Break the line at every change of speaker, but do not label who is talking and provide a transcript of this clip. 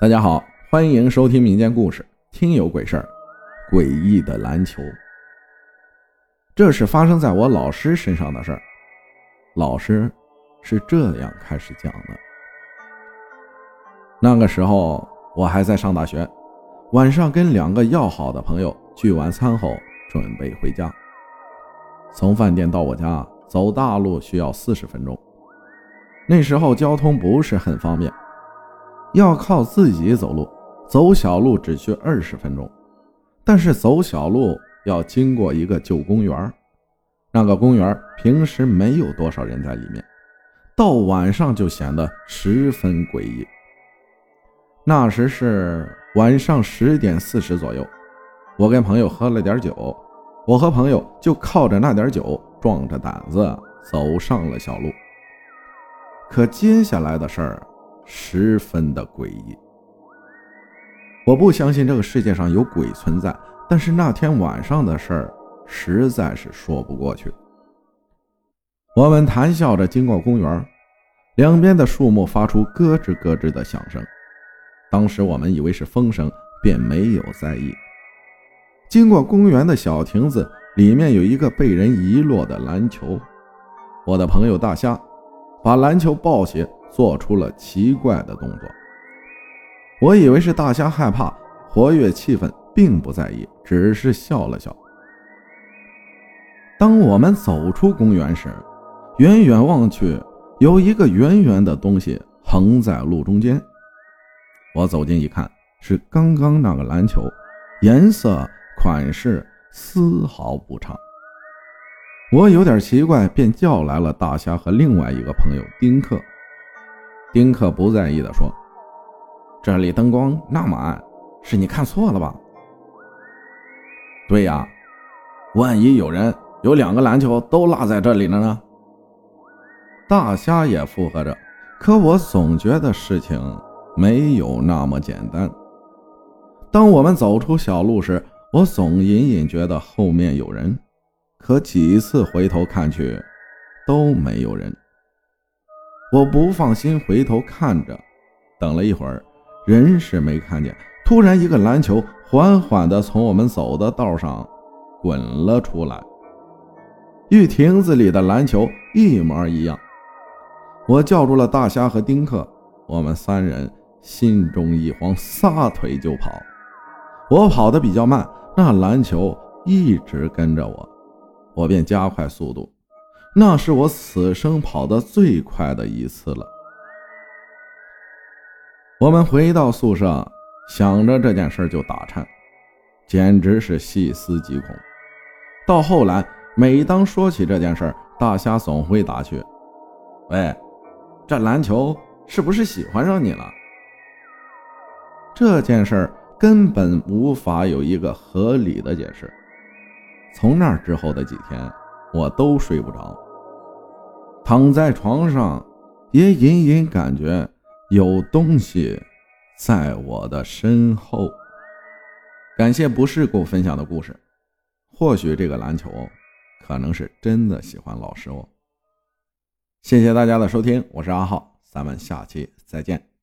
大家好，欢迎收听民间故事《听有鬼事儿》，诡异的篮球。这是发生在我老师身上的事儿。老师是这样开始讲的：那个时候我还在上大学，晚上跟两个要好的朋友聚完餐后，准备回家。从饭店到我家走大路需要四十分钟，那时候交通不是很方便。要靠自己走路，走小路只需二十分钟，但是走小路要经过一个旧公园那个公园平时没有多少人在里面，到晚上就显得十分诡异。那时是晚上十点四十左右，我跟朋友喝了点酒，我和朋友就靠着那点酒，壮着胆子走上了小路。可接下来的事儿。十分的诡异，我不相信这个世界上有鬼存在，但是那天晚上的事儿实在是说不过去。我们谈笑着经过公园，两边的树木发出咯吱咯吱的响声，当时我们以为是风声，便没有在意。经过公园的小亭子，里面有一个被人遗落的篮球，我的朋友大虾把篮球抱起。做出了奇怪的动作，我以为是大虾害怕，活跃气氛，并不在意，只是笑了笑。当我们走出公园时，远远望去，有一个圆圆的东西横在路中间。我走近一看，是刚刚那个篮球，颜色、款式丝毫不差。我有点奇怪，便叫来了大虾和另外一个朋友丁克。丁克不在意地说：“这里灯光那么暗，是你看错了吧？”“对呀，万一有人有两个篮球都落在这里了呢？”大虾也附和着。可我总觉得事情没有那么简单。当我们走出小路时，我总隐隐觉得后面有人，可几次回头看去都没有人。我不放心，回头看着，等了一会儿，人是没看见。突然，一个篮球缓缓地从我们走的道上滚了出来，与亭子里的篮球一模一样。我叫住了大虾和丁克，我们三人心中一慌，撒腿就跑。我跑得比较慢，那篮球一直跟着我，我便加快速度。那是我此生跑得最快的一次了。我们回到宿舍，想着这件事就打颤，简直是细思极恐。到后来，每当说起这件事，大虾总会打趣：“喂，这篮球是不是喜欢上你了？”这件事根本无法有一个合理的解释。从那之后的几天，我都睡不着。躺在床上，也隐隐感觉有东西在我的身后。感谢不是给我分享的故事，或许这个篮球可能是真的喜欢老师哦。谢谢大家的收听，我是阿浩，咱们下期再见。